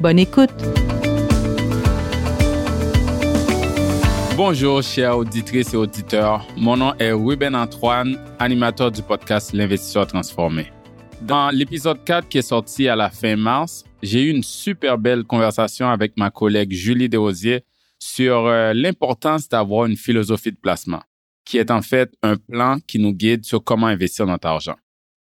Bonne écoute! Bonjour, chers auditrices et auditeurs. Mon nom est Ruben Antoine, animateur du podcast L'investisseur transformé. Dans l'épisode 4 qui est sorti à la fin mars, j'ai eu une super belle conversation avec ma collègue Julie Desrosiers sur euh, l'importance d'avoir une philosophie de placement, qui est en fait un plan qui nous guide sur comment investir notre argent.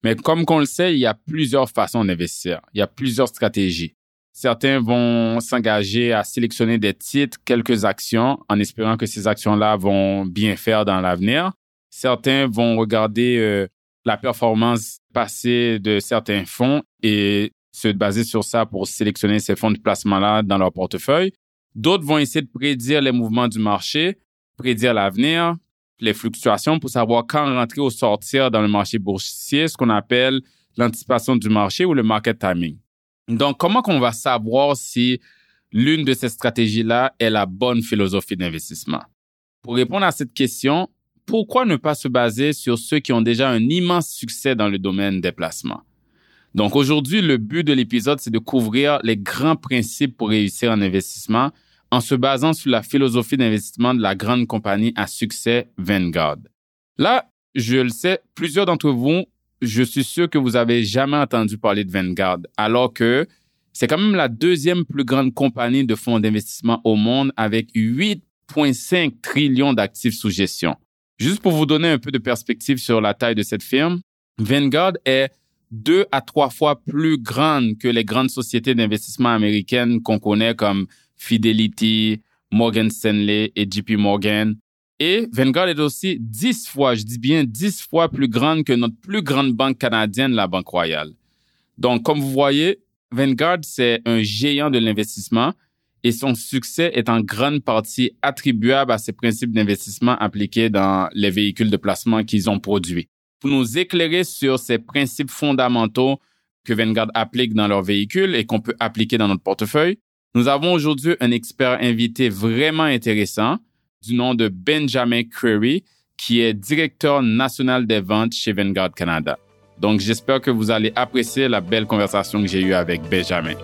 Mais comme qu'on le sait, il y a plusieurs façons d'investir. Il y a plusieurs stratégies. Certains vont s'engager à sélectionner des titres, quelques actions, en espérant que ces actions-là vont bien faire dans l'avenir. Certains vont regarder euh, la performance passée de certains fonds et se baser sur ça pour sélectionner ces fonds de placement-là dans leur portefeuille. D'autres vont essayer de prédire les mouvements du marché, prédire l'avenir, les fluctuations pour savoir quand rentrer ou sortir dans le marché boursier, ce qu'on appelle l'anticipation du marché ou le market timing. Donc, comment qu'on va savoir si l'une de ces stratégies-là est la bonne philosophie d'investissement? Pour répondre à cette question, pourquoi ne pas se baser sur ceux qui ont déjà un immense succès dans le domaine des placements? Donc aujourd'hui, le but de l'épisode, c'est de couvrir les grands principes pour réussir en investissement en se basant sur la philosophie d'investissement de la grande compagnie à succès Vanguard. Là, je le sais, plusieurs d'entre vous, je suis sûr que vous avez jamais entendu parler de Vanguard, alors que c'est quand même la deuxième plus grande compagnie de fonds d'investissement au monde avec 8,5 trillions d'actifs sous gestion. Juste pour vous donner un peu de perspective sur la taille de cette firme, Vanguard est deux à trois fois plus grande que les grandes sociétés d'investissement américaines qu'on connaît comme Fidelity, Morgan Stanley et JP Morgan. Et Vanguard est aussi dix fois, je dis bien dix fois plus grande que notre plus grande banque canadienne, la Banque Royale. Donc, comme vous voyez, Vanguard, c'est un géant de l'investissement et son succès est en grande partie attribuable à ses principes d'investissement appliqués dans les véhicules de placement qu'ils ont produits pour nous éclairer sur ces principes fondamentaux que Vanguard applique dans leur véhicule et qu'on peut appliquer dans notre portefeuille. Nous avons aujourd'hui un expert invité vraiment intéressant du nom de Benjamin Curry, qui est directeur national des ventes chez Vanguard Canada. Donc, j'espère que vous allez apprécier la belle conversation que j'ai eue avec Benjamin.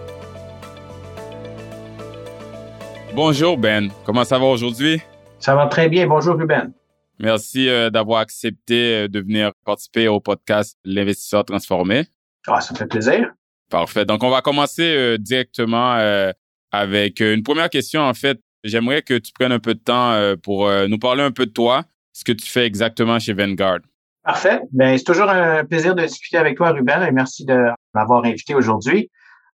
Bonjour Ben, comment ça va aujourd'hui? Ça va très bien. Bonjour Ruben. Merci euh, d'avoir accepté euh, de venir participer au podcast L'investisseur transformé. Ah, ça me fait plaisir. Parfait. Donc, on va commencer euh, directement avec une première question. En fait, j'aimerais que tu prennes un peu de temps pour nous parler un peu de toi, ce que tu fais exactement chez Vanguard. Parfait. Ben, c'est toujours un plaisir de discuter avec toi, Ruben, et merci de m'avoir invité aujourd'hui.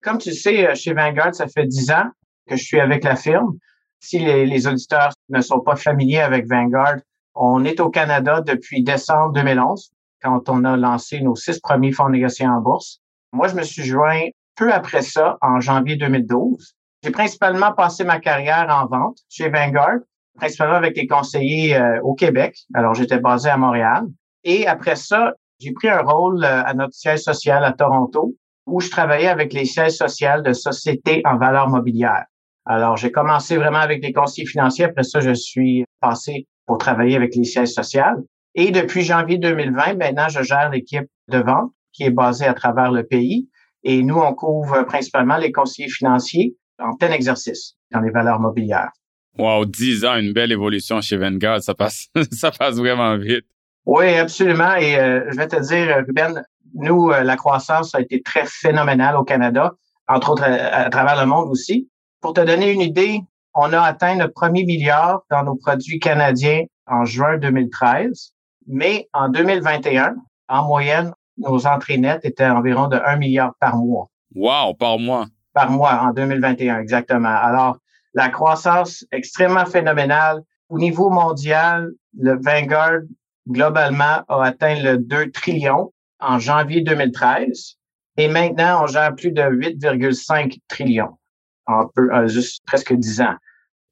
Comme tu sais, chez Vanguard, ça fait dix ans que je suis avec la firme. Si les, les auditeurs ne sont pas familiers avec Vanguard, on est au Canada depuis décembre 2011, quand on a lancé nos six premiers fonds négociés en bourse. Moi, je me suis joint peu après ça, en janvier 2012. J'ai principalement passé ma carrière en vente chez Vanguard, principalement avec les conseillers euh, au Québec. Alors, j'étais basé à Montréal. Et après ça, j'ai pris un rôle euh, à notre siège social à Toronto, où je travaillais avec les sièges sociaux de sociétés en valeur mobilière. Alors, j'ai commencé vraiment avec les conseillers financiers. Après ça, je suis passé pour travailler avec les sièges sociaux. Et depuis janvier 2020, maintenant, je gère l'équipe de vente qui est basée à travers le pays. Et nous, on couvre principalement les conseillers financiers en plein exercice dans les valeurs mobilières. Wow, 10 ans, une belle évolution chez Vanguard. Ça passe, ça passe vraiment vite. Oui, absolument. Et euh, je vais te dire, Ruben, nous, euh, la croissance a été très phénoménale au Canada, entre autres à, travers le monde aussi. Pour te donner une idée, on a atteint notre premier milliard dans nos produits canadiens en juin 2013, mais en 2021, en moyenne, nos entrées nettes étaient environ de 1 milliard par mois. Wow, par mois. Par mois en 2021, exactement. Alors, la croissance extrêmement phénoménale. Au niveau mondial, le Vanguard, globalement, a atteint le 2 trillions en janvier 2013. Et maintenant, on gère plus de 8,5 trillions. en peu, juste presque 10 ans.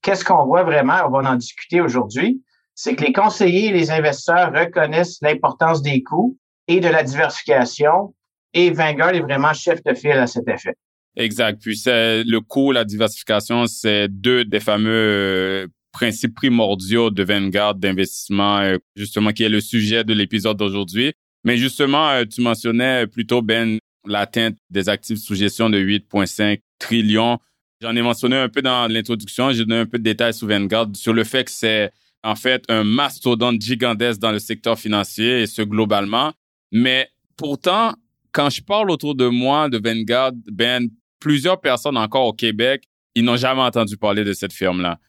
Qu'est-ce qu'on voit vraiment? On va en discuter aujourd'hui. C'est que les conseillers et les investisseurs reconnaissent l'importance des coûts et de la diversification et Vanguard est vraiment chef de file à cet effet. Exact. Puis c'est le coût, la diversification, c'est deux des fameux euh, principes primordiaux de Vanguard d'investissement, euh, justement, qui est le sujet de l'épisode d'aujourd'hui. Mais justement, euh, tu mentionnais plutôt, Ben, l'atteinte des actifs sous gestion de 8,5 trillions. J'en ai mentionné un peu dans l'introduction. J'ai donné un peu de détails sur Vanguard sur le fait que c'est en fait un mastodonte gigantesque dans le secteur financier et ce globalement. Mais pourtant, quand je parle autour de moi de Vanguard, Ben, plusieurs personnes encore au Québec, ils n'ont jamais entendu parler de cette firme-là.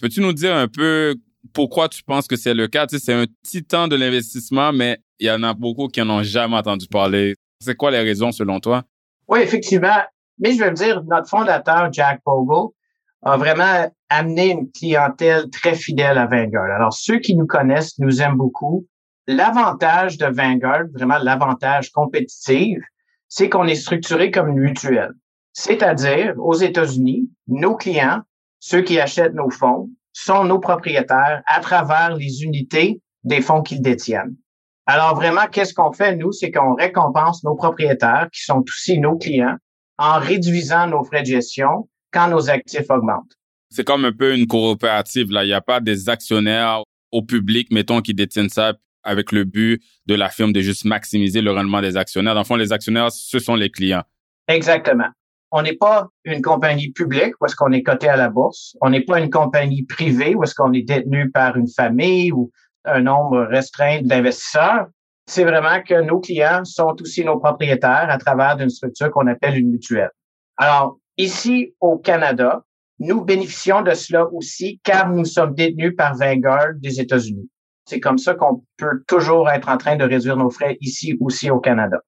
Peux-tu nous dire un peu pourquoi tu penses que c'est le cas? C'est un titan de l'investissement, mais il y en a beaucoup qui n'en ont jamais entendu parler. C'est quoi les raisons selon toi? Oui, effectivement. Mais je vais me dire, notre fondateur, Jack Bogle, a vraiment amené une clientèle très fidèle à Vanguard. Alors, ceux qui nous connaissent nous aiment beaucoup. L'avantage de Vanguard, vraiment l'avantage compétitif, c'est qu'on est structuré comme une mutuelle. C'est-à-dire, aux États-Unis, nos clients, ceux qui achètent nos fonds, sont nos propriétaires à travers les unités des fonds qu'ils détiennent. Alors vraiment, qu'est-ce qu'on fait, nous? C'est qu'on récompense nos propriétaires, qui sont aussi nos clients, en réduisant nos frais de gestion quand nos actifs augmentent. C'est comme un peu une coopérative, là. Il n'y a pas des actionnaires au public, mettons, qui détiennent ça avec le but de la firme de juste maximiser le rendement des actionnaires. Dans le fond, les actionnaires, ce sont les clients. Exactement. On n'est pas une compagnie publique où est-ce qu'on est coté à la bourse. On n'est pas une compagnie privée où est-ce qu'on est détenu par une famille ou un nombre restreint d'investisseurs. C'est vraiment que nos clients sont aussi nos propriétaires à travers une structure qu'on appelle une mutuelle. Alors, ici au Canada, nous bénéficions de cela aussi car nous sommes détenus par Vanguard des États-Unis. C'est comme ça qu'on peut toujours être en train de réduire nos frais ici aussi au Canada.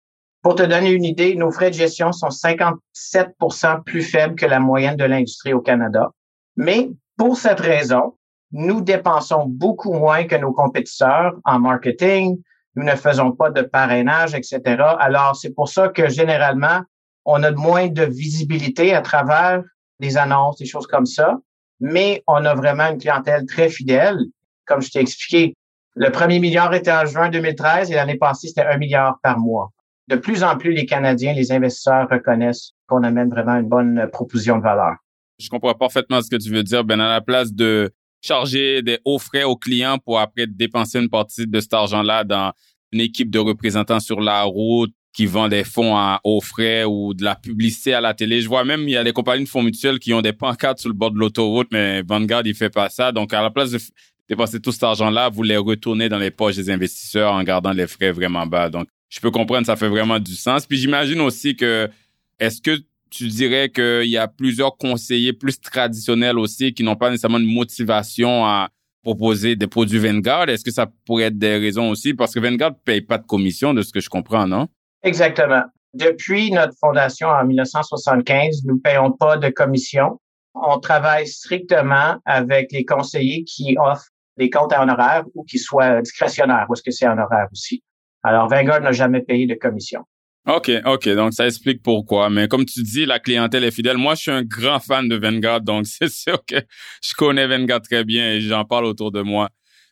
Pour te donner une idée, nos frais de gestion sont 57% plus faibles que la moyenne de l'industrie au Canada. Mais pour cette raison, nous dépensons beaucoup moins que nos compétiteurs en marketing. Nous ne faisons pas de parrainage, etc. Alors, c'est pour ça que généralement, on a moins de visibilité à travers des annonces, des choses comme ça. Mais on a vraiment une clientèle très fidèle. Comme je t'ai expliqué, le premier milliard était en juin 2013 et l'année passée, c'était un milliard par mois. De plus en plus, les Canadiens, les investisseurs reconnaissent qu'on amène vraiment une bonne proposition de valeur. Je comprends parfaitement ce que tu veux dire. Ben, à la place de charger des hauts frais aux clients pour après dépenser une partie de cet argent-là dans une équipe de représentants sur la route qui vend des fonds à hauts frais ou de la publicité à la télé. Je vois même, il y a des compagnies de fonds mutuels qui ont des pancartes sur le bord de l'autoroute, mais Vanguard, il fait pas ça. Donc, à la place de dépenser tout cet argent-là, vous les retournez dans les poches des investisseurs en gardant les frais vraiment bas. Donc, je peux comprendre, ça fait vraiment du sens. Puis j'imagine aussi que, est-ce que tu dirais qu'il y a plusieurs conseillers plus traditionnels aussi qui n'ont pas nécessairement de motivation à proposer des produits Vanguard? Est-ce que ça pourrait être des raisons aussi? Parce que Vanguard ne paye pas de commission, de ce que je comprends, non? Exactement. Depuis notre fondation en 1975, nous ne payons pas de commission. On travaille strictement avec les conseillers qui offrent des comptes à honoraires ou qui soient discrétionnaires, ou est-ce que c'est honoraire aussi. Alors, Vanguard n'a jamais payé de commission. OK, OK. Donc, ça explique pourquoi. Mais comme tu dis, la clientèle est fidèle. Moi, je suis un grand fan de Vanguard, donc c'est sûr que je connais Vanguard très bien et j'en parle autour de moi.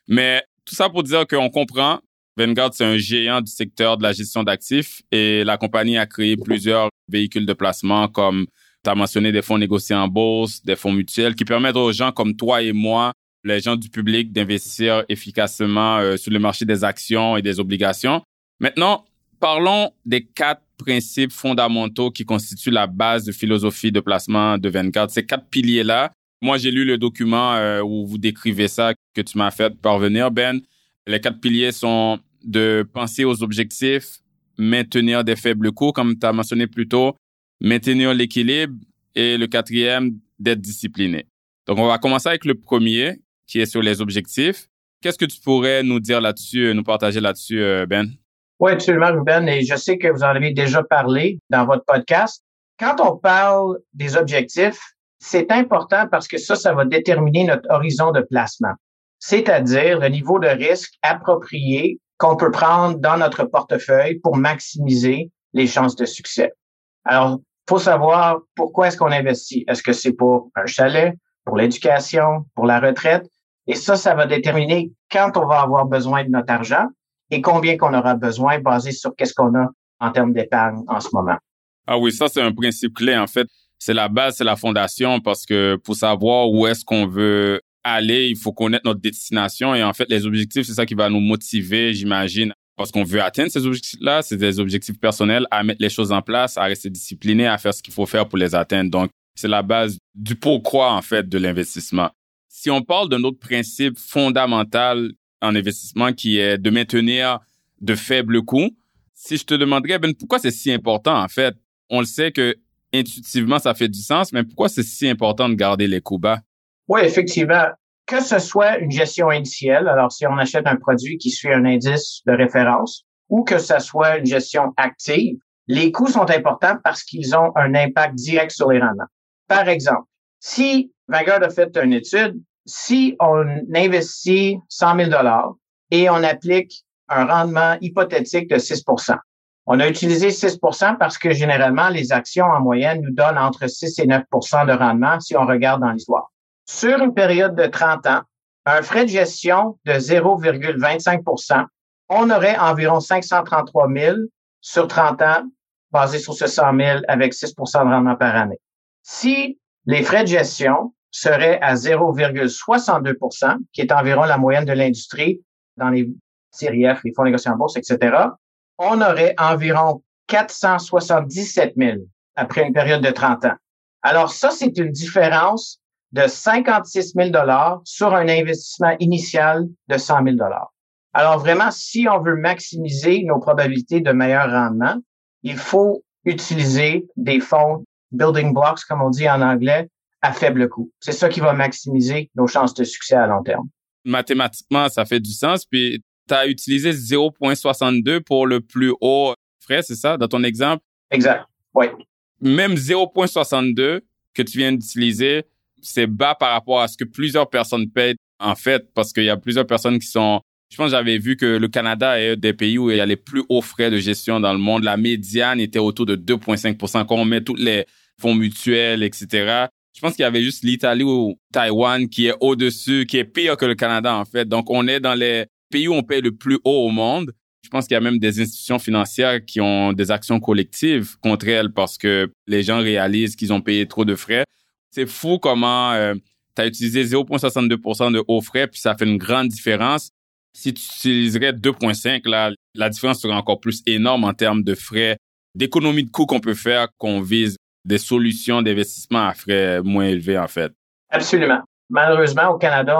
Mais tout ça pour dire qu'on comprend. Vanguard, c'est un géant du secteur de la gestion d'actifs et la compagnie a créé plusieurs véhicules de placement comme tu as mentionné des fonds négociés en bourse, des fonds mutuels qui permettent aux gens comme toi et moi, les gens du public, d'investir efficacement euh, sur le marché des actions et des obligations. Maintenant, Parlons des quatre principes fondamentaux qui constituent la base de philosophie de placement de Vanguard. Ces quatre piliers-là, moi j'ai lu le document euh, où vous décrivez ça que tu m'as fait parvenir, Ben. Les quatre piliers sont de penser aux objectifs, maintenir des faibles coûts, comme tu as mentionné plus tôt, maintenir l'équilibre et le quatrième, d'être discipliné. Donc, on va commencer avec le premier, qui est sur les objectifs. Qu'est-ce que tu pourrais nous dire là-dessus, nous partager là-dessus, euh, Ben? Oui, absolument, Ruben. Et je sais que vous en avez déjà parlé dans votre podcast. Quand on parle des objectifs, c'est important parce que ça, ça va déterminer notre horizon de placement, c'est-à-dire le niveau de risque approprié qu'on peut prendre dans notre portefeuille pour maximiser les chances de succès. Alors, faut savoir pourquoi est-ce qu'on investit. Est-ce que c'est pour un chalet, pour l'éducation, pour la retraite? Et ça, ça va déterminer quand on va avoir besoin de notre argent et combien qu'on aura besoin basé sur qu'est-ce qu'on a en termes d'épargne en ce moment. Ah oui, ça, c'est un principe clé, en fait. C'est la base, c'est la fondation parce que pour savoir où est-ce qu'on veut aller, il faut connaître notre destination et en fait, les objectifs, c'est ça qui va nous motiver, j'imagine, parce qu'on veut atteindre ces objectifs-là. C'est des objectifs personnels à mettre les choses en place, à rester discipliné, à faire ce qu'il faut faire pour les atteindre. Donc, c'est la base du pourquoi, en fait, de l'investissement. Si on parle d'un autre principe fondamental en investissement qui est de maintenir de faibles coûts, si je te demanderais, Ben, pourquoi c'est si important, en fait? On le sait que intuitivement, ça fait du sens, mais pourquoi c'est si important de garder les coûts bas? Oui, effectivement que ce soit une gestion indicielle, alors si on achète un produit qui suit un indice de référence, ou que ce soit une gestion active, les coûts sont importants parce qu'ils ont un impact direct sur les rendements. Par exemple, si Vanguard a fait une étude, si on investit 100 000 dollars et on applique un rendement hypothétique de 6% on a utilisé 6% parce que généralement, les actions en moyenne nous donnent entre 6 et 9% de rendement si on regarde dans l'histoire sur une période de 30 ans, un frais de gestion de 0,25% on aurait environ 533 000 sur 30 ans, basé sur ce 100 000 avec 6% de rendement par année. Si les frais de gestion seraient à 0,62% qui est environ la moyenne de l'industrie dans les séries F, les fonds négociés en bourse, etc., on aurait environ 477 000 après une période de 30 ans. Alors ça, c'est une différence de 56 000 sur un investissement initial de 100 000 Alors vraiment, si on veut maximiser nos probabilités de meilleur rendement, il faut utiliser des fonds building blocks, comme on dit en anglais, à faible coût. C'est ça qui va maximiser nos chances de succès à long terme. Mathématiquement, ça fait du sens. Puis, tu as utilisé 0,62 pour le plus haut frais, c'est ça, dans ton exemple? Exact, oui. Même 0,62 que tu viens d'utiliser, c'est bas par rapport à ce que plusieurs personnes payent, en fait, parce qu'il y a plusieurs personnes qui sont... Je pense que j'avais vu que le Canada est des pays où il y a les plus hauts frais de gestion dans le monde. La médiane était autour de 2,5% quand on met tous les fonds mutuels, etc. Je pense qu'il y avait juste l'Italie ou Taïwan qui est au-dessus, qui est pire que le Canada, en fait. Donc, on est dans les pays où on paye le plus haut au monde. Je pense qu'il y a même des institutions financières qui ont des actions collectives contre elles parce que les gens réalisent qu'ils ont payé trop de frais. C'est fou comment euh, tu as utilisé 0,62% de hauts frais, puis ça fait une grande différence. Si tu utiliserais 2,5, là, la différence serait encore plus énorme en termes de frais, d'économie de coûts qu'on peut faire, qu'on vise des solutions d'investissement à frais moins élevés, en fait. Absolument. Malheureusement, au Canada,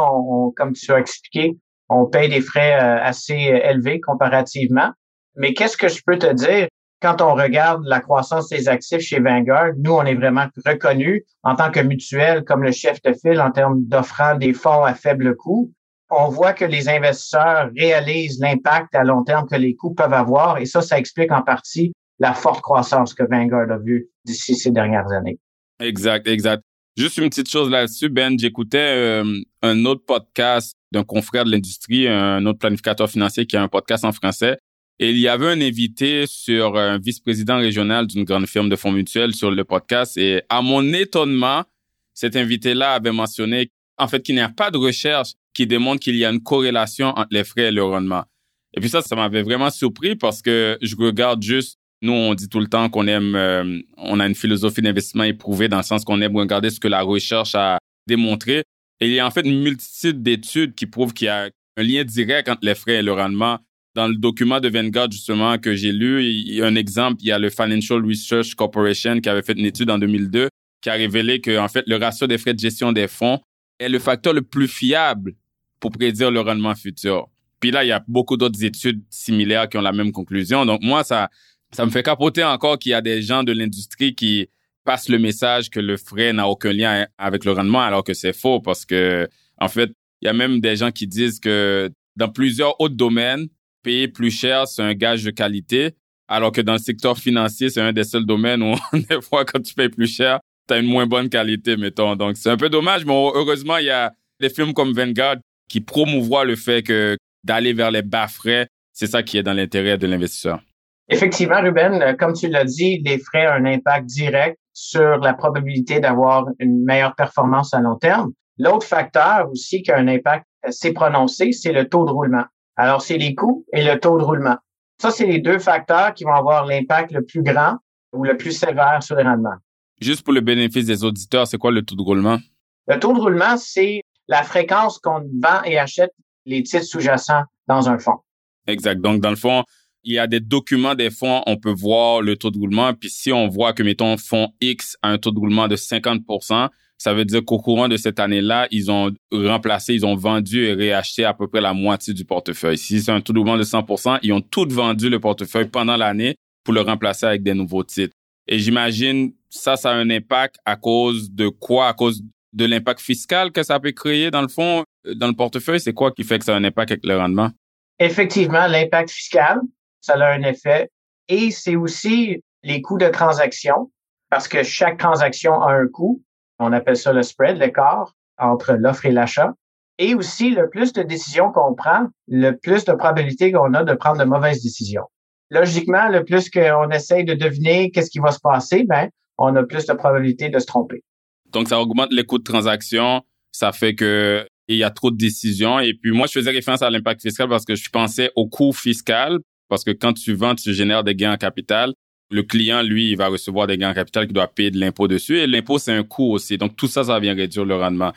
comme tu as expliqué, on paye des frais euh, assez élevés comparativement. Mais qu'est-ce que je peux te dire? quand on regarde la croissance des actifs chez Vanguard, nous, on est vraiment reconnu en tant que mutuelle comme le chef de file en termes d'offrant des fonds à faible coût. On voit que les investisseurs réalisent l'impact à long terme que les coûts peuvent avoir et ça, ça explique en partie la forte croissance que Vanguard a vue d'ici ces dernières années. Exact, exact. Juste une petite chose là-dessus, Ben, j'écoutais euh, un autre podcast d'un confrère de l'industrie, un autre planificateur financier qui a un podcast en français et il y avait un invité sur un vice-président régional d'une grande firme de fonds mutuels sur le podcast. Et à mon étonnement, cet invité-là avait mentionné, en fait, qu'il n'y a pas de recherche qui démontre qu'il y a une corrélation entre les frais et le rendement. Et puis ça, ça m'avait vraiment surpris parce que je regarde juste, nous, on dit tout le temps qu'on aime, euh, on a une philosophie d'investissement éprouvée dans le sens qu'on aime regarder ce que la recherche a démontré. Et il y a en fait une multitude d'études qui prouvent qu'il y a un lien direct entre les frais et le rendement dans le document de Vanguard, justement, que j'ai lu, il y a un exemple, il y a le Financial Research Corporation qui avait fait une étude en 2002 qui a révélé que, en fait, le ratio des frais de gestion des fonds est le facteur le plus fiable pour prédire le rendement futur. Puis là, il y a beaucoup d'autres études similaires qui ont la même conclusion. Donc, moi, ça, ça me fait capoter encore qu'il y a des gens de l'industrie qui passent le message que le frais n'a aucun lien avec le rendement, alors que c'est faux parce que, en fait, il y a même des gens qui disent que dans plusieurs autres domaines, payer plus cher, c'est un gage de qualité. Alors que dans le secteur financier, c'est un des seuls domaines où, des fois, quand tu payes plus cher, tu as une moins bonne qualité, mettons. Donc, c'est un peu dommage, mais heureusement, il y a des films comme Vanguard qui promouvoient le fait que d'aller vers les bas frais, c'est ça qui est dans l'intérêt de l'investisseur. Effectivement, Ruben, euh, comme tu l'as dit, les frais ont un impact direct sur la probabilité d'avoir une meilleure performance à long terme. L'autre facteur aussi qui a un impact assez prononcé, c'est le taux de roulement. Alors, c'est les coûts et le taux de roulement. Ça, c'est les deux facteurs qui vont avoir l'impact le plus grand ou le plus sévère sur les rendements. Juste pour le bénéfice des auditeurs, c'est quoi le taux de roulement? Le taux de roulement, c'est la fréquence qu'on vend et achète les titres sous-jacents dans un fonds. Exact. Donc, dans le fond, il y a des documents des fonds, on peut voir le taux de roulement. Puis si on voit que, mettons, fonds X a un taux de roulement de 50 ça veut dire qu'au courant de cette année-là, ils ont remplacé, ils ont vendu et réacheté à peu près la moitié du portefeuille. Si c'est un taux de roulement de 100% ils ont tout vendu le portefeuille pendant l'année pour le remplacer avec des nouveaux titres. Et j'imagine ça, ça a un impact à cause de quoi? À cause de l'impact fiscal que ça peut créer dans le fond, dans le portefeuille? C'est quoi qui fait que ça a un impact avec le rendement? Effectivement, l'impact fiscal, ça a un effet. Et c'est aussi les coûts de transaction, parce que chaque transaction a un coût. On appelle ça le spread, l'écart entre l'offre et l'achat. Et aussi, le plus de décisions qu'on prend, le plus de probabilité qu'on a de prendre de mauvaises décisions. Logiquement, le plus qu'on essaye de deviner qu'est-ce qui va se passer, ben, on a plus de probabilité de se tromper. Donc, ça augmente les coûts de transaction. Ça fait que il y a trop de décisions. Et puis, moi, je faisais référence à l'impact fiscal parce que je pensais au coût fiscal. Parce que quand tu vends, tu génères des gains en capital le client, lui, il va recevoir des gains en capital qu'il doit payer de l'impôt dessus. Et l'impôt, c'est un coût aussi. Donc, tout ça, ça vient réduire le rendement.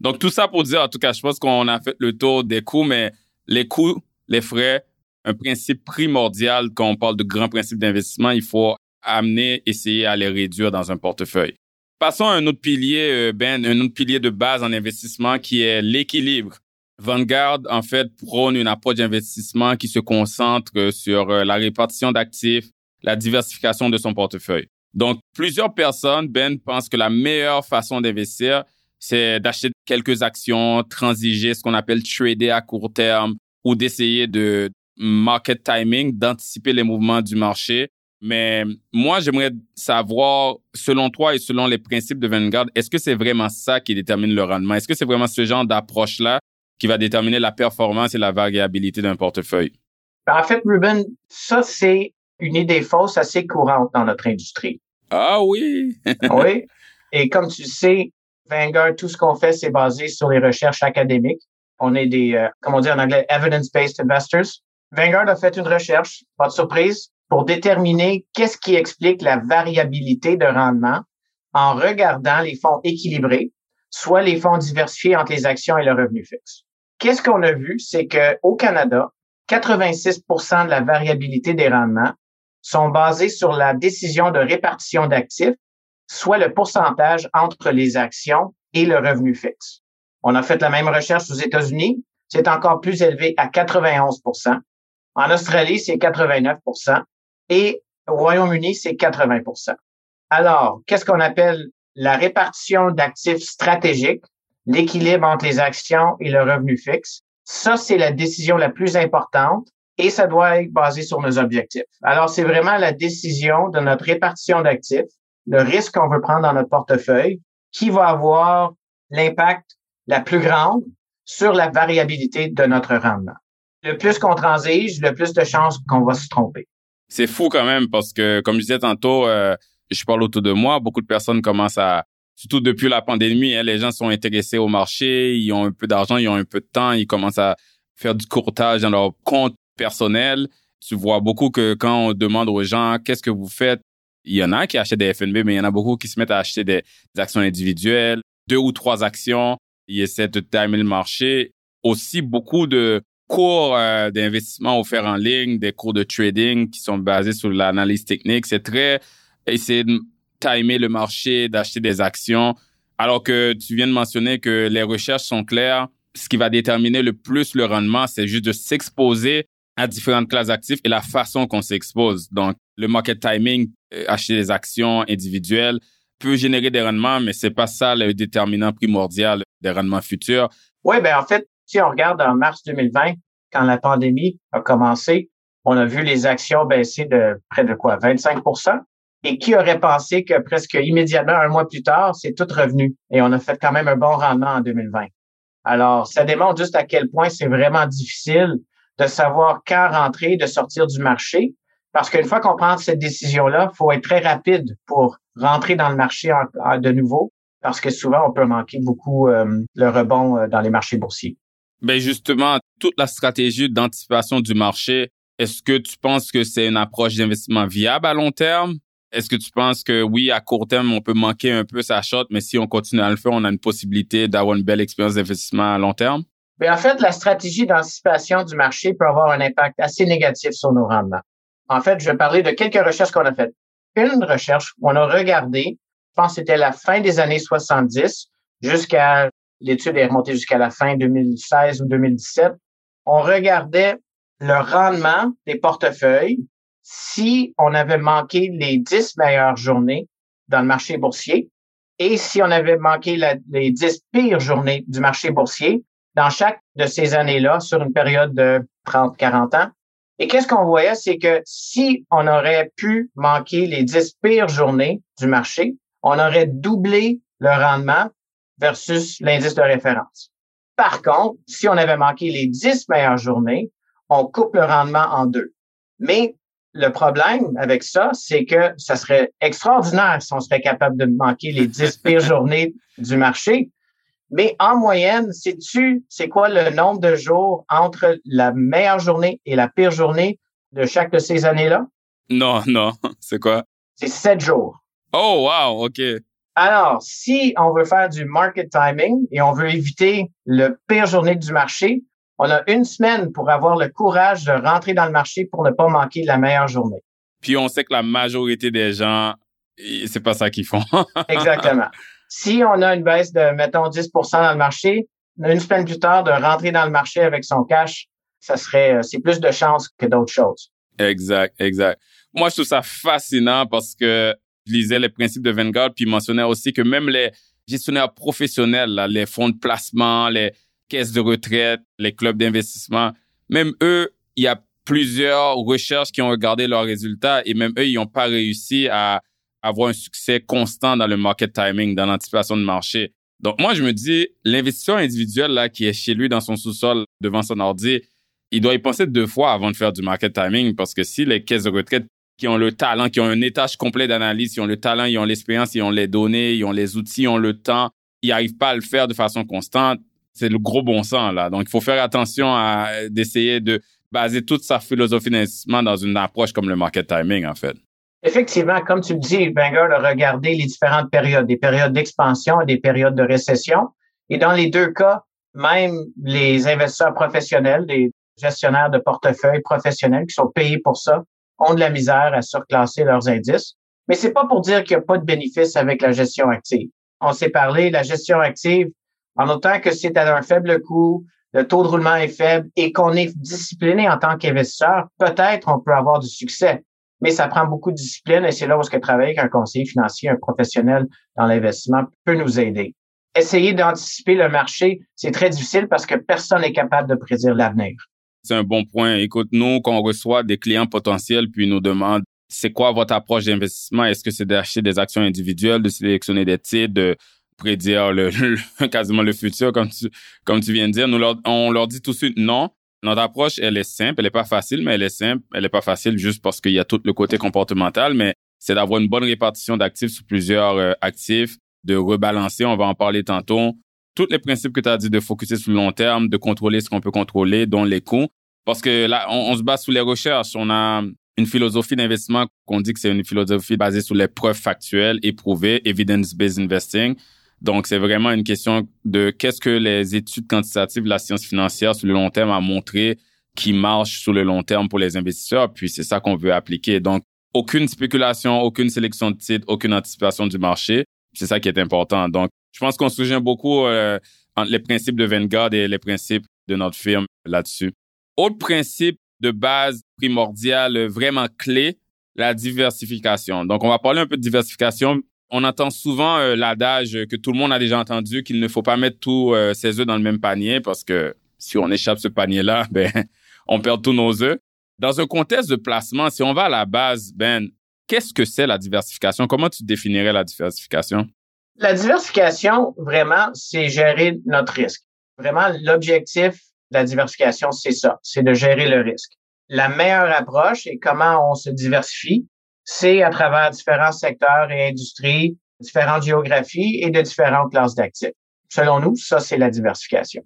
Donc, tout ça pour dire, en tout cas, je pense qu'on a fait le tour des coûts, mais les coûts, les frais, un principe primordial quand on parle de grands principes d'investissement, il faut amener, essayer à les réduire dans un portefeuille. Passons à un autre pilier, euh, Ben, un autre pilier de base en investissement qui est l'équilibre. Vanguard, en fait, prône une approche d'investissement qui se concentre sur euh, la répartition d'actifs, la diversification de son portefeuille. Donc, plusieurs personnes, Ben, pensent que la meilleure façon d'investir, c'est d'acheter quelques actions, transiger, ce qu'on appelle trader à court terme, ou d'essayer de market timing, d'anticiper les mouvements du marché. Mais moi, j'aimerais savoir, selon toi et selon les principes de Vanguard, est-ce que c'est vraiment ça qui détermine le rendement? Est-ce que c'est vraiment ce genre d'approche-là qui va déterminer la performance et la variabilité d'un portefeuille? Ben, en fait, Ruben, ça, c'est une idée fausse assez courante dans notre industrie. Ah oui. oui. Et comme tu sais, Vanguard, tout ce qu'on fait, c'est basé sur les recherches académiques. On est des, euh, comment on dit en anglais, evidence-based investors. Vanguard a fait une recherche, pas de surprise, pour déterminer qu'est-ce qui explique la variabilité de rendement en regardant les fonds équilibrés, soit les fonds diversifiés entre les actions et le revenu fixe. Qu'est-ce qu'on a vu? C'est que au Canada, 86% de la variabilité des rendements sont basés sur la décision de répartition d'actifs, soit le pourcentage entre les actions et le revenu fixe. On a fait la même recherche aux États-Unis. C'est encore plus élevé à 91% En Australie, c'est 89% et au Royaume-Uni, c'est 80% Alors, qu'est-ce qu'on appelle la répartition d'actifs stratégiques, l'équilibre entre les actions et le revenu fixe? Ça, c'est la décision la plus importante et ça doit être basé sur nos objectifs. Alors, c'est vraiment la décision de notre répartition d'actifs, le risque qu'on veut prendre dans notre portefeuille, qui va avoir l'impact la plus grande sur la variabilité de notre rendement. Le plus qu'on transige, le plus de chances qu'on va se tromper. C'est fou quand même parce que, comme je disais tantôt, euh, je parle autour de moi, beaucoup de personnes commencent à, surtout depuis la pandémie, hein, les gens sont intéressés au marché, ils ont un peu d'argent, ils ont un peu de temps, ils commencent à faire du courtage dans leur compte personnel. Tu vois beaucoup que quand on demande aux gens qu'est-ce que vous faites, il y en a qui achètent des FNB, mais il y en a beaucoup qui se mettent à acheter des, actions individuelles, deux ou trois actions. Ils essaient de timer le marché. Aussi, beaucoup de cours euh, d'investissement offerts en ligne, des cours de trading qui sont basés sur l'analyse technique. C'est très essayer de timer le marché, d'acheter des actions. Alors que tu viens de mentionner que les recherches sont claires. Ce qui va déterminer le plus le rendement, c'est juste de s'exposer à différentes classes d'actifs et la façon qu'on s'expose. Donc, le market timing, euh, acheter des actions individuelles, peut générer des rendements, mais c'est pas ça le déterminant primordial des rendements futurs. Oui, ben en fait, si on regarde en mars 2020, quand la pandémie a commencé, on a vu les actions baisser de près de quoi, 25 Et qui aurait pensé que presque immédiatement, un mois plus tard, c'est tout revenu? Et on a fait quand même un bon rendement en 2020. Alors, ça démontre juste à quel point c'est vraiment difficile de savoir quand rentrer, de sortir du marché. Parce qu'une fois qu'on prend cette décision-là, faut être très rapide pour rentrer dans le marché de nouveau, parce que souvent, on peut manquer beaucoup euh, le rebond euh, dans les marchés boursiers. Ben justement, toute la stratégie d'anticipation du marché, est-ce que tu penses que c'est une approche d'investissement viable à long terme? Est-ce que tu penses que oui, à court terme, on peut manquer un peu sa shot, mais si on continue à le faire, on a une possibilité d'avoir une belle expérience d'investissement à long terme? Bien, en fait, la stratégie d'anticipation du marché peut avoir un impact assez négatif sur nos rendements. En fait, je vais parler de quelques recherches qu'on a faites. Une recherche, on a regardé, je pense que c'était la fin des années 70 jusqu'à, l'étude est remontée jusqu'à la fin 2016 ou 2017. On regardait le rendement des portefeuilles si on avait manqué les 10 meilleures journées dans le marché boursier et si on avait manqué les 10 pires journées du marché boursier dans chaque de ces années-là sur une période de 30, 40 ans. Et qu'est-ce qu'on voyait, c'est que si on aurait pu manquer les 10 pires journées du marché, on aurait doublé le rendement versus l'indice de référence. Par contre, si on avait manqué les 10 meilleures journées, on coupe le rendement en deux. Mais le problème avec ça, c'est que ça serait extraordinaire si on serait capable de manquer les 10 pires journées du marché. Mais en moyenne, sais-tu, c'est quoi le nombre de jours entre la meilleure journée et la pire journée de chaque de ces années-là? Non, non. C'est quoi? C'est sept jours. Oh, wow, OK. Alors, si on veut faire du market timing et on veut éviter le pire journée du marché, on a une semaine pour avoir le courage de rentrer dans le marché pour ne pas manquer la meilleure journée. Puis on sait que la majorité des gens, c'est pas ça qu'ils font. Exactement. Si on a une baisse de, mettons, 10 dans le marché, une semaine plus tard, de rentrer dans le marché avec son cash, ça serait, euh, c'est plus de chance que d'autres choses. Exact, exact. Moi, je trouve ça fascinant parce que je lisais les principes de Vanguard, puis mentionnait aussi que même les gestionnaires professionnels, là, les fonds de placement, les caisses de retraite, les clubs d'investissement, même eux, il y a plusieurs recherches qui ont regardé leurs résultats et même eux, ils n'ont pas réussi à avoir un succès constant dans le market timing, dans l'anticipation de marché. Donc moi, je me dis, l'investisseur individuel là qui est chez lui dans son sous-sol devant son ordi, il doit y penser deux fois avant de faire du market timing parce que si les caisses de retraite qui ont le talent, qui ont un étage complet d'analyse, qui ont le talent, ils ont l'expérience, ils ont les données, ils ont les outils, ils ont le temps, ils n'arrivent pas à le faire de façon constante, c'est le gros bon sens là. Donc il faut faire attention à d'essayer de baser toute sa philosophie d'investissement dans une approche comme le market timing en fait. Effectivement, comme tu le dis, Vanguard a regardé les différentes périodes, des périodes d'expansion et des périodes de récession. Et dans les deux cas, même les investisseurs professionnels, les gestionnaires de portefeuilles professionnels qui sont payés pour ça, ont de la misère à surclasser leurs indices. Mais c'est pas pour dire qu'il n'y a pas de bénéfice avec la gestion active. On s'est parlé, la gestion active, en autant que c'est à un faible coût, le taux de roulement est faible et qu'on est discipliné en tant qu'investisseur, peut-être on peut avoir du succès mais ça prend beaucoup de discipline et c'est là où ce que travailler avec un conseiller financier, un professionnel dans l'investissement peut nous aider. Essayer d'anticiper le marché, c'est très difficile parce que personne n'est capable de prédire l'avenir. C'est un bon point. Écoute, nous, quand on reçoit des clients potentiels puis nous demandent c'est quoi votre approche d'investissement, est-ce que c'est d'acheter des actions individuelles, de sélectionner des titres, de prédire le, quasiment le futur, comme tu, comme tu viens de dire, nous on leur dit tout de suite non. Notre approche, elle est simple, elle est pas facile, mais elle est simple. Elle est pas facile juste parce qu'il y a tout le côté comportemental, mais c'est d'avoir une bonne répartition d'actifs sur plusieurs euh, actifs, de rebalancer, on va en parler tantôt. Tous les principes que tu as dit de focuser sur le long terme, de contrôler ce qu'on peut contrôler, dont les coûts. Parce que là, on, se base sur les recherches. On a une philosophie d'investissement qu'on dit que c'est une philosophie basée sur les preuves factuelles, éprouvées, evidence-based investing. Donc, c'est vraiment une question de qu'est-ce que les études quantitatives de la science financière sur le long terme a montré qui marche sur le long terme pour les investisseurs. Puis, c'est ça qu'on veut appliquer. Donc, aucune spéculation, aucune sélection de titres, aucune anticipation du marché. C'est ça qui est important. Donc, je pense qu'on se beaucoup euh, entre les principes de Vanguard et les principes de notre firme là-dessus. Autre principe de base primordial, vraiment clé, la diversification. Donc, on va parler un peu de diversification, on entend souvent euh, l'adage que tout le monde a déjà entendu qu'il ne faut pas mettre tous euh, ses œufs dans le même panier parce que si on échappe ce panier-là, ben on perd tous nos œufs. Dans un contexte de placement, si on va à la base, Ben, qu'est-ce que c'est la diversification? Comment tu définirais la diversification? La diversification, vraiment, c'est gérer notre risque. Vraiment, l'objectif de la diversification, c'est ça, c'est de gérer le risque. la meilleure approche et comment on se diversifie, c'est à travers différents secteurs et industries, différentes géographies et de différentes classes d'actifs. Selon nous, ça, c'est la diversification.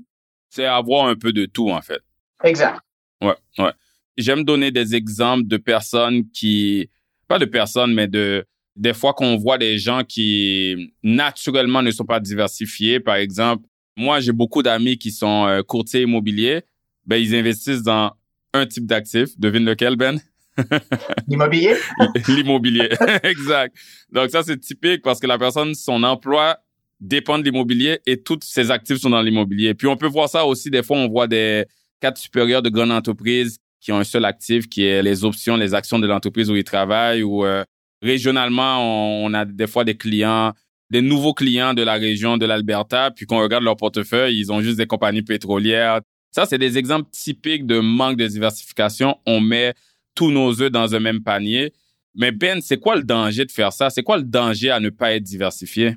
C'est avoir un peu de tout, en fait. Exact. Ouais, ouais. J'aime donner des exemples de personnes qui, pas de personnes, mais de, des fois qu'on voit des gens qui naturellement ne sont pas diversifiés. Par exemple, moi, j'ai beaucoup d'amis qui sont euh, courtiers immobiliers. Ben, ils investissent dans un type d'actif. Devine lequel, Ben? L'immobilier? L'immobilier, exact. Donc ça, c'est typique parce que la personne, son emploi dépend de l'immobilier et toutes ses actifs sont dans l'immobilier. Puis on peut voir ça aussi, des fois, on voit des cadres supérieurs de grandes entreprises qui ont un seul actif qui est les options, les actions de l'entreprise où ils travaillent ou euh, régionalement, on, on, a des fois des clients, des nouveaux clients de la région de l'Alberta, puis qu'on regarde leur portefeuille, ils ont juste des compagnies pétrolières. Ça, c'est des exemples typiques de manque de diversification. On met tous nos œufs dans un même panier. Mais Ben, c'est quoi le danger de faire ça? C'est quoi le danger à ne pas être diversifié?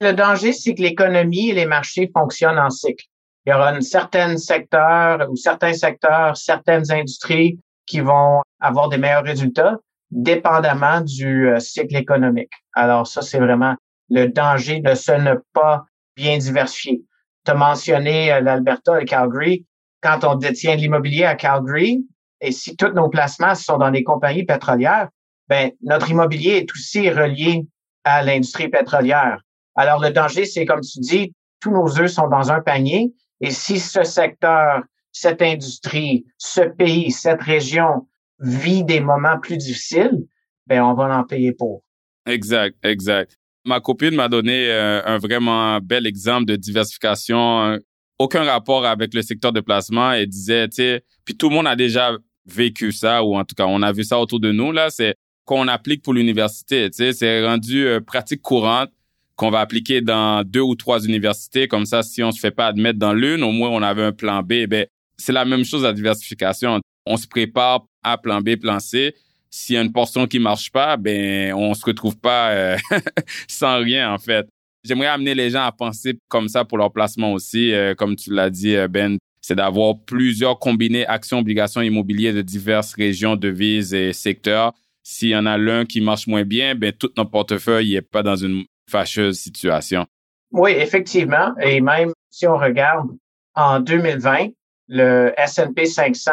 Le danger, c'est que l'économie et les marchés fonctionnent en cycle. Il y aura un certain secteur ou certains secteurs, certaines industries qui vont avoir des meilleurs résultats, dépendamment du euh, cycle économique. Alors ça, c'est vraiment le danger de se ne pas bien diversifier. Tu as mentionné euh, l'Alberta et Calgary. Quand on détient de l'immobilier à Calgary, et si tous nos placements sont dans des compagnies pétrolières, ben notre immobilier est aussi relié à l'industrie pétrolière. Alors le danger, c'est comme tu dis, tous nos œufs sont dans un panier. Et si ce secteur, cette industrie, ce pays, cette région vit des moments plus difficiles, ben on va en payer pour. Exact, exact. Ma copine m'a donné euh, un vraiment bel exemple de diversification, euh, aucun rapport avec le secteur de placement. Elle disait, tu sais, puis tout le monde a déjà vécu ça ou en tout cas on a vu ça autour de nous là. C'est qu'on applique pour l'université. Tu sais, c'est rendu euh, pratique courante qu'on va appliquer dans deux ou trois universités. Comme ça, si on se fait pas admettre dans l'une, au moins on avait un plan B. Ben c'est la même chose à diversification. On se prépare à plan B, plan C. S'il y a une portion qui marche pas, ben on se retrouve pas euh, sans rien en fait. J'aimerais amener les gens à penser comme ça pour leur placement aussi, euh, comme tu l'as dit Ben. C'est d'avoir plusieurs combinés actions, obligations immobilières de diverses régions, devises et secteurs. S'il y en a l'un qui marche moins bien, ben tout notre portefeuille n'est pas dans une fâcheuse situation. Oui, effectivement. Et même si on regarde en 2020, le S&P 500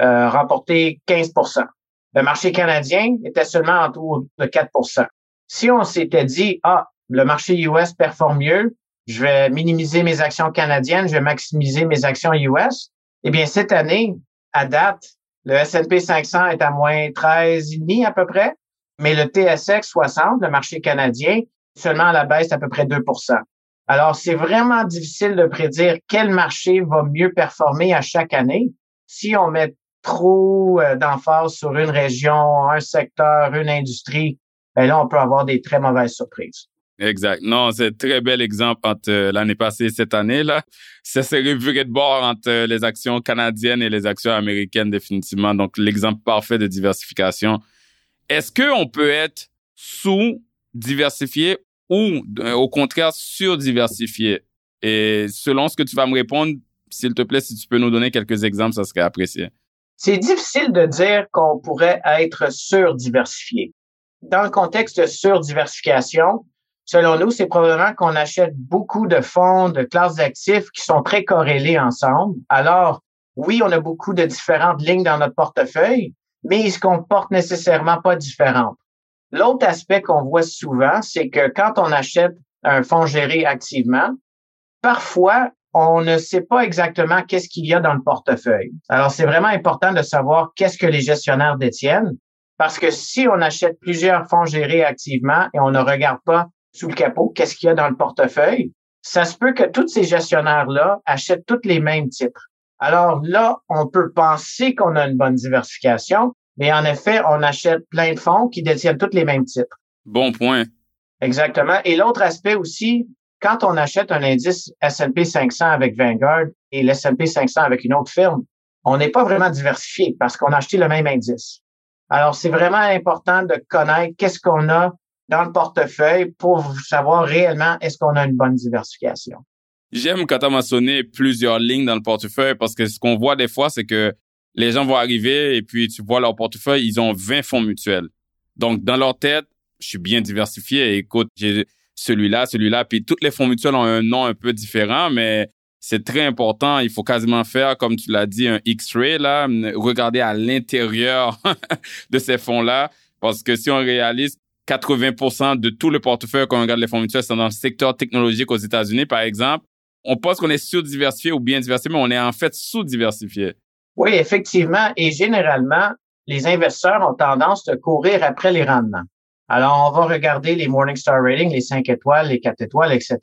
euh, remporté 15% Le marché canadien était seulement autour de 4% Si on s'était dit, ah, le marché US performe mieux, je vais minimiser mes actions canadiennes, je vais maximiser mes actions US, eh bien, cette année, à date, le S&P 500 est à moins 13,5 à peu près, mais le TSX 60, le marché canadien, seulement à la baisse à peu près 2% Alors, c'est vraiment difficile de prédire quel marché va mieux performer à chaque année. Si on met trop euh, d'emphase sur une région, un secteur, une industrie, ben là, on peut avoir des très mauvaises surprises. Exact. Non, c'est un très bel exemple entre euh, l'année passée et cette année là. Ça s'est reviré de bord entre euh, les actions canadiennes et les actions américaines définitivement. Donc l'exemple parfait de diversification. Est-ce que on peut être sous diversifié ou euh, au contraire sur-diversifié? Et selon ce que tu vas me répondre, s'il te plaît, si tu peux nous donner quelques exemples, ça serait apprécié. C'est difficile de dire qu'on pourrait être sur-diversifié. Dans le contexte de sur-diversification, selon nous, c'est probablement qu'on achète beaucoup de fonds, de classes d'actifs qui sont très corrélés ensemble. Alors, oui, on a beaucoup de différentes lignes dans notre portefeuille, mais ils se comportent nécessairement pas différentes. L'autre aspect qu'on voit souvent, c'est que quand on achète un fonds géré activement, parfois, on ne sait pas exactement qu'est-ce qu'il y a dans le portefeuille. Alors, c'est vraiment important de savoir qu'est-ce que les gestionnaires détiennent, parce que si on achète plusieurs fonds gérés activement et on ne regarde pas sous le capot qu'est-ce qu'il y a dans le portefeuille, ça se peut que tous ces gestionnaires-là achètent tous les mêmes titres. Alors là, on peut penser qu'on a une bonne diversification, mais en effet, on achète plein de fonds qui détiennent tous les mêmes titres. Bon point. Exactement. Et l'autre aspect aussi, quand on achète un indice S&P 500 avec Vanguard et l'S&P 500 avec une autre firme, on n'est pas vraiment diversifié parce qu'on a acheté le même indice. Alors, c'est vraiment important de connaître qu'est-ce qu'on a dans le portefeuille pour savoir réellement est-ce qu'on a une bonne diversification. J'aime quand tu as mentionné plusieurs lignes dans le portefeuille parce que ce qu'on voit des fois, c'est que les gens vont arriver et puis tu vois leur portefeuille, ils ont 20 fonds mutuels. Donc, dans leur tête, je suis bien diversifié. Écoute, j'ai celui-là, celui-là, puis toutes les fonds mutuels ont un nom un peu différent, mais c'est très important. Il faut quasiment faire, comme tu l'as dit, un X-ray, là, regarder à l'intérieur de ces fonds-là, parce que si on réalise 80% de tout le portefeuille quand on regarde les fonds mutuels, c'est dans le secteur technologique aux États-Unis, par exemple, on pense qu'on est sur-diversifié ou bien diversifié, mais on est en fait sous-diversifié. Oui, effectivement. Et généralement, les investisseurs ont tendance à courir après les rendements. Alors, on va regarder les Morningstar Ratings, les 5 étoiles, les 4 étoiles, etc.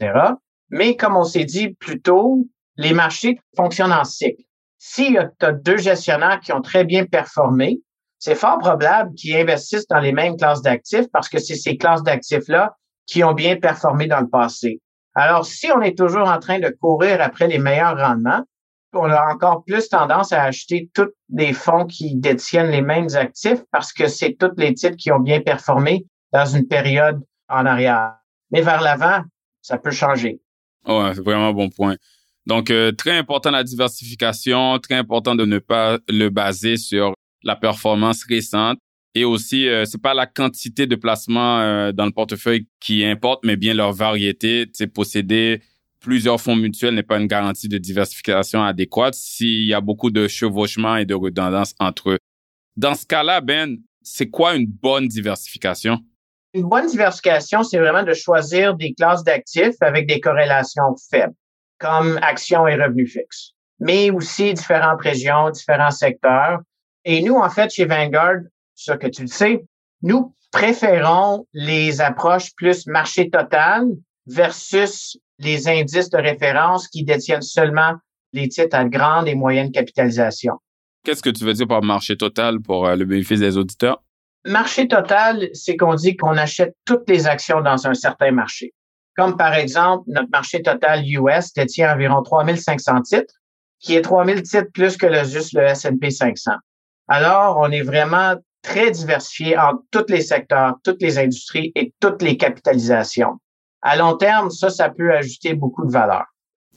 Mais comme on s'est dit plus tôt, les marchés fonctionnent en cycle. Si tu as deux gestionnaires qui ont très bien performé, c'est fort probable qu'ils investissent dans les mêmes classes d'actifs parce que c'est ces classes d'actifs-là qui ont bien performé dans le passé. Alors, si on est toujours en train de courir après les meilleurs rendements, on a encore plus tendance à acheter tous les fonds qui détiennent les mêmes actifs parce que c'est tous les titres qui ont bien performé dans une période en arrière. Mais vers l'avant, ça peut changer. Ouais, c'est vraiment un bon point. Donc, euh, très important la diversification, très important de ne pas le baser sur la performance récente. Et aussi, euh, c'est pas la quantité de placements euh, dans le portefeuille qui importe, mais bien leur variété. C'est posséder plusieurs fonds mutuels n'est pas une garantie de diversification adéquate s'il y a beaucoup de chevauchement et de redondance entre eux. Dans ce cas-là, Ben, c'est quoi une bonne diversification? Une bonne diversification, c'est vraiment de choisir des classes d'actifs avec des corrélations faibles, comme actions et revenus fixes, mais aussi différentes régions, différents secteurs. Et nous, en fait, chez Vanguard, ce que tu le sais, nous préférons les approches plus marché total versus les indices de référence qui détiennent seulement les titres à grande et moyenne capitalisation. Qu'est-ce que tu veux dire par marché total pour euh, le bénéfice des auditeurs? Marché total, c'est qu'on dit qu'on achète toutes les actions dans un certain marché. Comme par exemple, notre marché total US détient environ 3500 titres, qui est 3000 titres plus que le, juste le S&P 500. Alors, on est vraiment très diversifié en tous les secteurs, toutes les industries et toutes les capitalisations. À long terme, ça, ça peut ajouter beaucoup de valeur.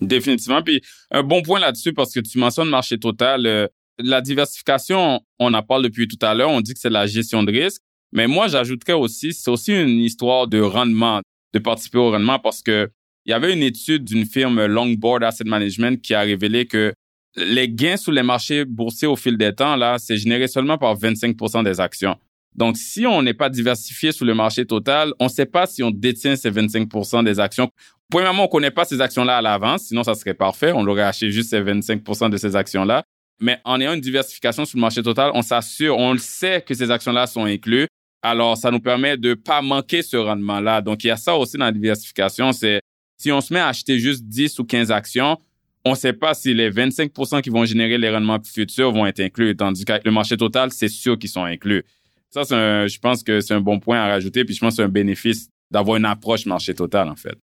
Définitivement. Puis un bon point là-dessus parce que tu mentionnes marché total. Euh, la diversification, on en parle depuis tout à l'heure, on dit que c'est la gestion de risque, mais moi j'ajouterais aussi, c'est aussi une histoire de rendement, de participer au rendement parce que il y avait une étude d'une firme Longboard Asset Management qui a révélé que les gains sur les marchés boursiers au fil des temps, là, c'est généré seulement par 25% des actions. Donc, si on n'est pas diversifié sur le marché total, on ne sait pas si on détient ces 25 des actions. Premièrement, on ne connaît pas ces actions-là à l'avance, sinon ça serait parfait. On aurait acheté juste ces 25 de ces actions-là. Mais en ayant une diversification sur le marché total, on s'assure, on le sait que ces actions-là sont incluses. Alors, ça nous permet de pas manquer ce rendement-là. Donc, il y a ça aussi dans la diversification. C'est si on se met à acheter juste 10 ou 15 actions, on ne sait pas si les 25% qui vont générer les rendements futurs vont être inclus. Tandis qu'avec le marché total, c'est sûr qu'ils sont inclus. Ça, je pense que c'est un bon point à rajouter. Puis je pense que c'est un bénéfice d'avoir une approche marché total, en fait.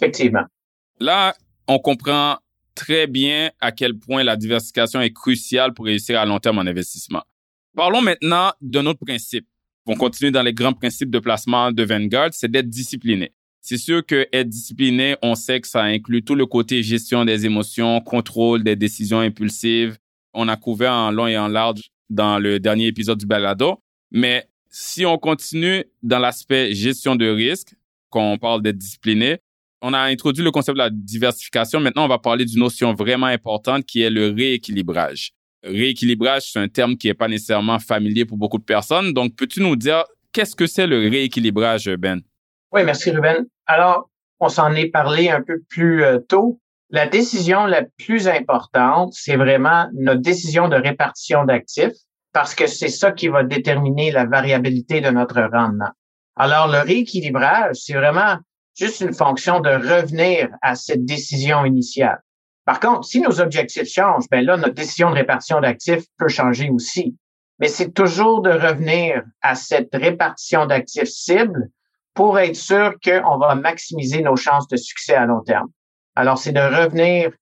Effectivement. Là, on comprend très bien à quel point la diversification est cruciale pour réussir à long terme en investissement. Parlons maintenant d'un autre principe. On continue dans les grands principes de placement de Vanguard, c'est d'être discipliné. C'est sûr que être discipliné, on sait que ça inclut tout le côté gestion des émotions, contrôle des décisions impulsives. On a couvert en long et en large dans le dernier épisode du balado. Mais si on continue dans l'aspect gestion de risque, quand on parle d'être discipliné, on a introduit le concept de la diversification. Maintenant, on va parler d'une notion vraiment importante qui est le rééquilibrage. Rééquilibrage, c'est un terme qui n'est pas nécessairement familier pour beaucoup de personnes. Donc, peux-tu nous dire qu'est-ce que c'est le rééquilibrage, Ben? Oui, merci, Ruben. Alors, on s'en est parlé un peu plus euh, tôt. La décision la plus importante, c'est vraiment notre décision de répartition d'actifs parce que c'est ça qui va déterminer la variabilité de notre rendement. Alors, le rééquilibrage, c'est vraiment juste une fonction de revenir à cette décision initiale. Par contre, si nos objectifs changent, ben là, notre décision de répartition d'actifs peut changer aussi. Mais c'est toujours de revenir à cette répartition d'actifs cible pour être sûr qu'on va maximiser nos chances de succès à long terme. Alors, c'est de revenir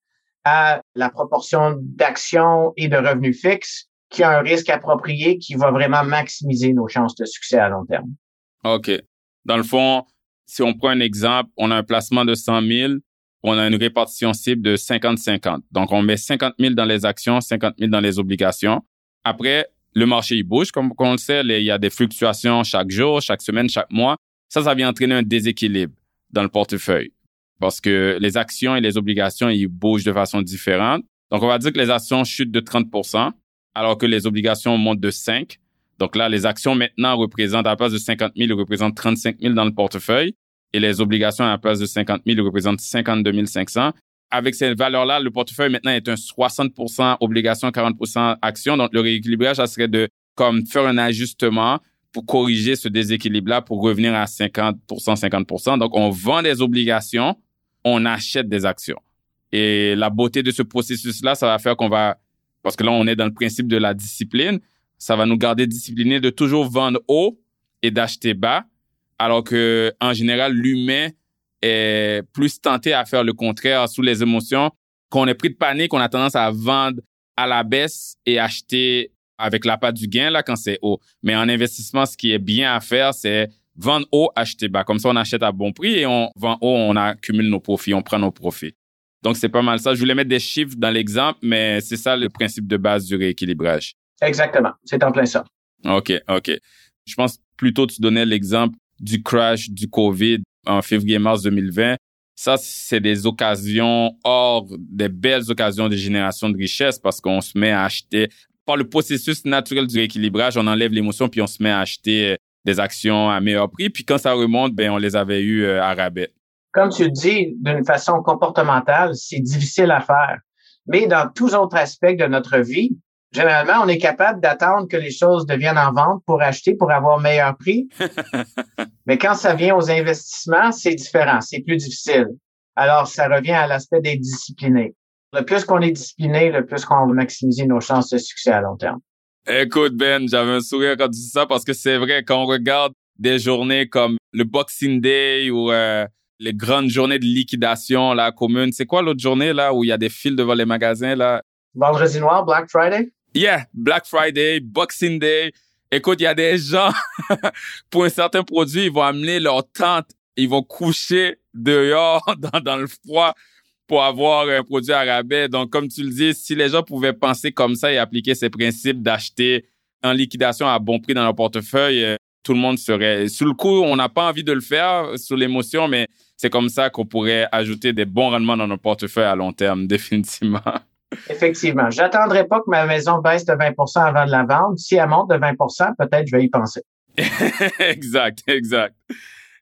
à la proportion d'actions et de revenus fixes qui a un risque approprié qui va vraiment maximiser nos chances de succès à long terme. OK. Dans le fond, si on prend un exemple, on a un placement de 100 000, on a une répartition cible de 50-50. Donc, on met 50 000 dans les actions, 50 000 dans les obligations. Après, le marché, il bouge, comme on le sait. Il y a des fluctuations chaque jour, chaque semaine, chaque mois. Ça, ça vient entraîner un déséquilibre dans le portefeuille parce que les actions et les obligations, ils bougent de façon différente. Donc, on va dire que les actions chutent de 30% alors que les obligations montent de 5% donc là, les actions maintenant représentent, à la place de 50 000, représentent 35 000 dans le portefeuille. Et les obligations, à la place de 50 000, représentent 52 500. Avec ces valeurs-là, le portefeuille maintenant est un 60% obligations, 40% actions. Donc le rééquilibrage, ça serait de comme faire un ajustement pour corriger ce déséquilibre-là pour revenir à 50% 50 Donc on vend des obligations, on achète des actions. Et la beauté de ce processus-là, ça va faire qu'on va, parce que là, on est dans le principe de la discipline, ça va nous garder disciplinés de toujours vendre haut et d'acheter bas, alors que en général, l'humain est plus tenté à faire le contraire sous les émotions. Quand on est pris de panique, on a tendance à vendre à la baisse et acheter avec la part du gain là quand c'est haut. Mais en investissement, ce qui est bien à faire, c'est vendre haut, acheter bas. Comme ça, on achète à bon prix et on vend haut, on accumule nos profits, on prend nos profits. Donc, c'est pas mal ça. Je voulais mettre des chiffres dans l'exemple, mais c'est ça le principe de base du rééquilibrage. Exactement. C'est en plein ça. OK, OK. Je pense plutôt tu donnais l'exemple du crash du COVID en février-mars 2020. Ça, c'est des occasions hors des belles occasions de génération de richesse parce qu'on se met à acheter par le processus naturel du rééquilibrage, on enlève l'émotion puis on se met à acheter des actions à meilleur prix. Puis quand ça remonte, ben on les avait eu euh, à rabais. Comme tu le dis, d'une façon comportementale, c'est difficile à faire. Mais dans tous autres aspects de notre vie, généralement, on est capable d'attendre que les choses deviennent en vente pour acheter, pour avoir meilleur prix. Mais quand ça vient aux investissements, c'est différent, c'est plus difficile. Alors, ça revient à l'aspect d'être discipliné. Le plus qu'on est discipliné, le plus qu'on va maximiser nos chances de succès à long terme. Écoute, Ben, j'avais un sourire quand tu dis ça parce que c'est vrai, quand on regarde des journées comme le Boxing Day ou euh, les grandes journées de liquidation là commune, c'est quoi l'autre journée là où il y a des files devant les magasins là? Vendredi noir, Black Friday? Yeah, Black Friday, Boxing Day. Écoute, il y a des gens, pour un certain produit, ils vont amener leur tente, ils vont coucher dehors dans, dans le froid pour avoir un produit à rabais. Donc, comme tu le dis, si les gens pouvaient penser comme ça et appliquer ces principes d'acheter en liquidation à bon prix dans leur portefeuille, euh, tout le monde serait... Sous le coup, on n'a pas envie de le faire sous l'émotion, mais c'est comme ça qu'on pourrait ajouter des bons rendements dans nos portefeuilles à long terme, définitivement. Effectivement. J'attendrai pas que ma maison baisse de 20 avant de la vendre. Si elle monte de 20 peut-être je vais y penser. exact, exact.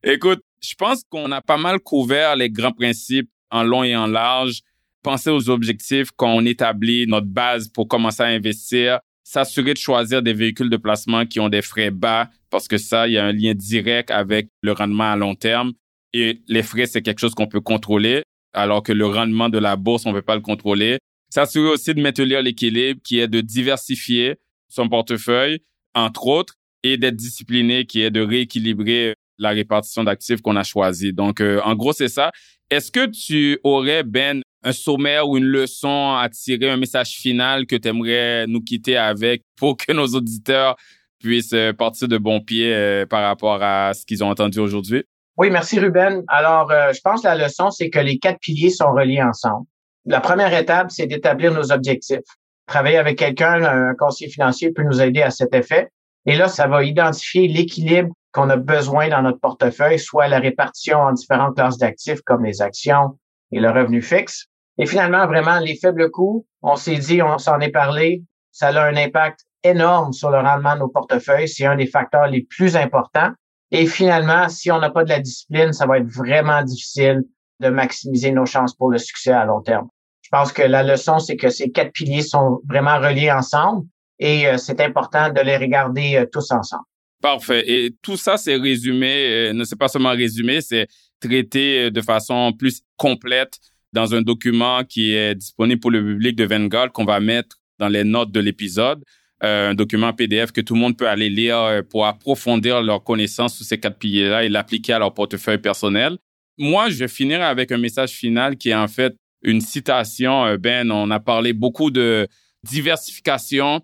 Écoute, je pense qu'on a pas mal couvert les grands principes en long et en large. Penser aux objectifs quand on établit notre base pour commencer à investir. S'assurer de choisir des véhicules de placement qui ont des frais bas parce que ça, il y a un lien direct avec le rendement à long terme. Et les frais, c'est quelque chose qu'on peut contrôler, alors que le rendement de la bourse, on ne peut pas le contrôler s'assurer aussi de maintenir l'équilibre qui est de diversifier son portefeuille, entre autres, et d'être discipliné qui est de rééquilibrer la répartition d'actifs qu'on a choisi. Donc, euh, en gros, c'est ça. Est-ce que tu aurais, Ben, un sommaire ou une leçon à tirer, un message final que tu aimerais nous quitter avec pour que nos auditeurs puissent euh, partir de bon pied euh, par rapport à ce qu'ils ont entendu aujourd'hui? Oui, merci Ruben. Alors, je pense que la leçon, c'est que les quatre piliers sont reliés ensemble. La première étape, c'est d'établir nos objectifs. Travailler avec quelqu'un, un conseiller financier peut nous aider à cet effet. Et là, ça va identifier l'équilibre qu'on a besoin dans notre portefeuille, soit la répartition en différentes classes d'actifs comme les actions et le revenu fixe. Et finalement, vraiment, les faibles coûts, on s'est dit, on s'en est parlé, ça a un impact énorme sur le rendement de nos portefeuilles. C'est un des facteurs les plus importants. Et finalement, si on n'a pas de la discipline, ça va être vraiment difficile de maximiser nos chances pour le succès à long terme. Je pense que la leçon, c'est que ces quatre piliers sont vraiment reliés ensemble et euh, c'est important de les regarder euh, tous ensemble. Parfait. Et tout ça, c'est résumé, euh, ne c'est pas seulement résumé, c'est traité de façon plus complète dans un document qui est disponible pour le public de Vanguard qu'on va mettre dans les notes de l'épisode. un document PDF que tout le monde peut aller lire pour approfondir leur connaissance sur ces quatre piliers-là et l'appliquer à leur portefeuille personnel. Moi, je vais finir avec un message final qui est en fait une citation. Euh, ben, on a parlé beaucoup de diversification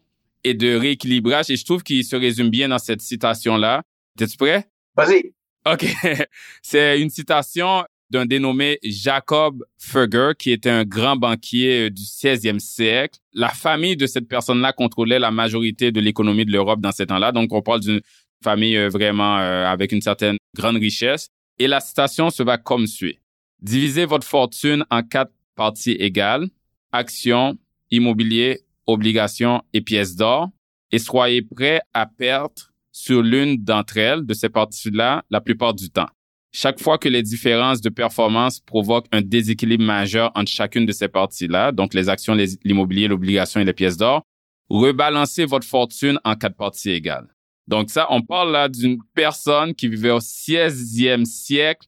et de rééquilibrage et je trouve qu'il se résume bien dans cette citation-là. T'es-tu prêt? Vas-y. OK. C'est une citation d'un dénommé Jacob Fugger, qui était un grand banquier euh, du 16e siècle. La famille de cette personne-là contrôlait la majorité de l'économie de l'Europe dans ces temps-là. Donc, on parle d'une famille euh, vraiment euh, avec une certaine grande richesse. Et la citation se va comme suit. Divisez votre fortune en quatre parties égales, actions, immobilier, obligations et pièces d'or, et soyez prêts à perdre sur l'une d'entre elles, de ces parties-là, la plupart du temps. Chaque fois que les différences de performance provoquent un déséquilibre majeur entre chacune de ces parties-là, donc les actions, l'immobilier, l'obligation et les pièces d'or, rebalancez votre fortune en quatre parties égales. Donc ça, on parle là d'une personne qui vivait au 16e siècle,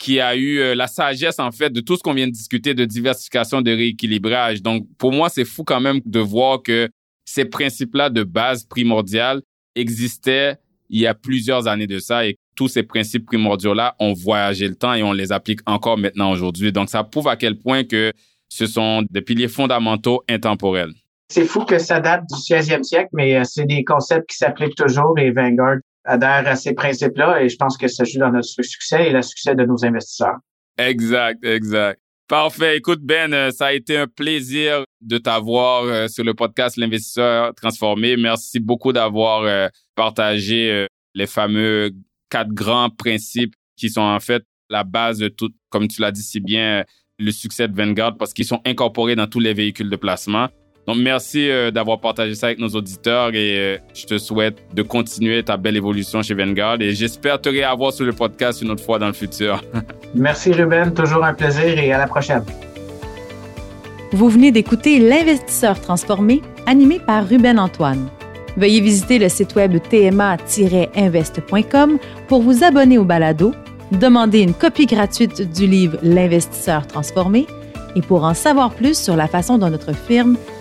qui a eu euh, la sagesse en fait de tout ce qu'on vient de discuter de diversification, de rééquilibrage. Donc pour moi, c'est fou quand même de voir que ces principes-là de base primordiale existaient il y a plusieurs années de ça et tous ces principes primordiaux-là ont voyagé le temps et on les applique encore maintenant aujourd'hui. Donc ça prouve à quel point que ce sont des piliers fondamentaux intemporels. C'est fou que ça date du 16e siècle, mais euh, c'est des concepts qui s'appliquent toujours et Vanguard adhère à ces principes-là et je pense que ça joue dans notre succès et le succès de nos investisseurs. Exact, exact. Parfait. Écoute, Ben, euh, ça a été un plaisir de t'avoir euh, sur le podcast L'investisseur transformé. Merci beaucoup d'avoir partagé les fameux quatre grands principes qui sont en fait la base de tout, comme tu l'as dit si bien, le succès de Vanguard parce qu'ils sont incorporés dans tous les véhicules de placement. Donc, merci euh, d'avoir partagé ça avec nos auditeurs et euh, je te souhaite de continuer ta belle évolution chez Vanguard et j'espère te réavoir sur le podcast une autre fois dans le futur. merci Ruben, toujours un plaisir et à la prochaine. Vous venez d'écouter L'investisseur transformé, animé par Ruben Antoine. Veuillez visiter le site web tma-invest.com pour vous abonner au balado, demander une copie gratuite du livre L'investisseur transformé et pour en savoir plus sur la façon dont notre firme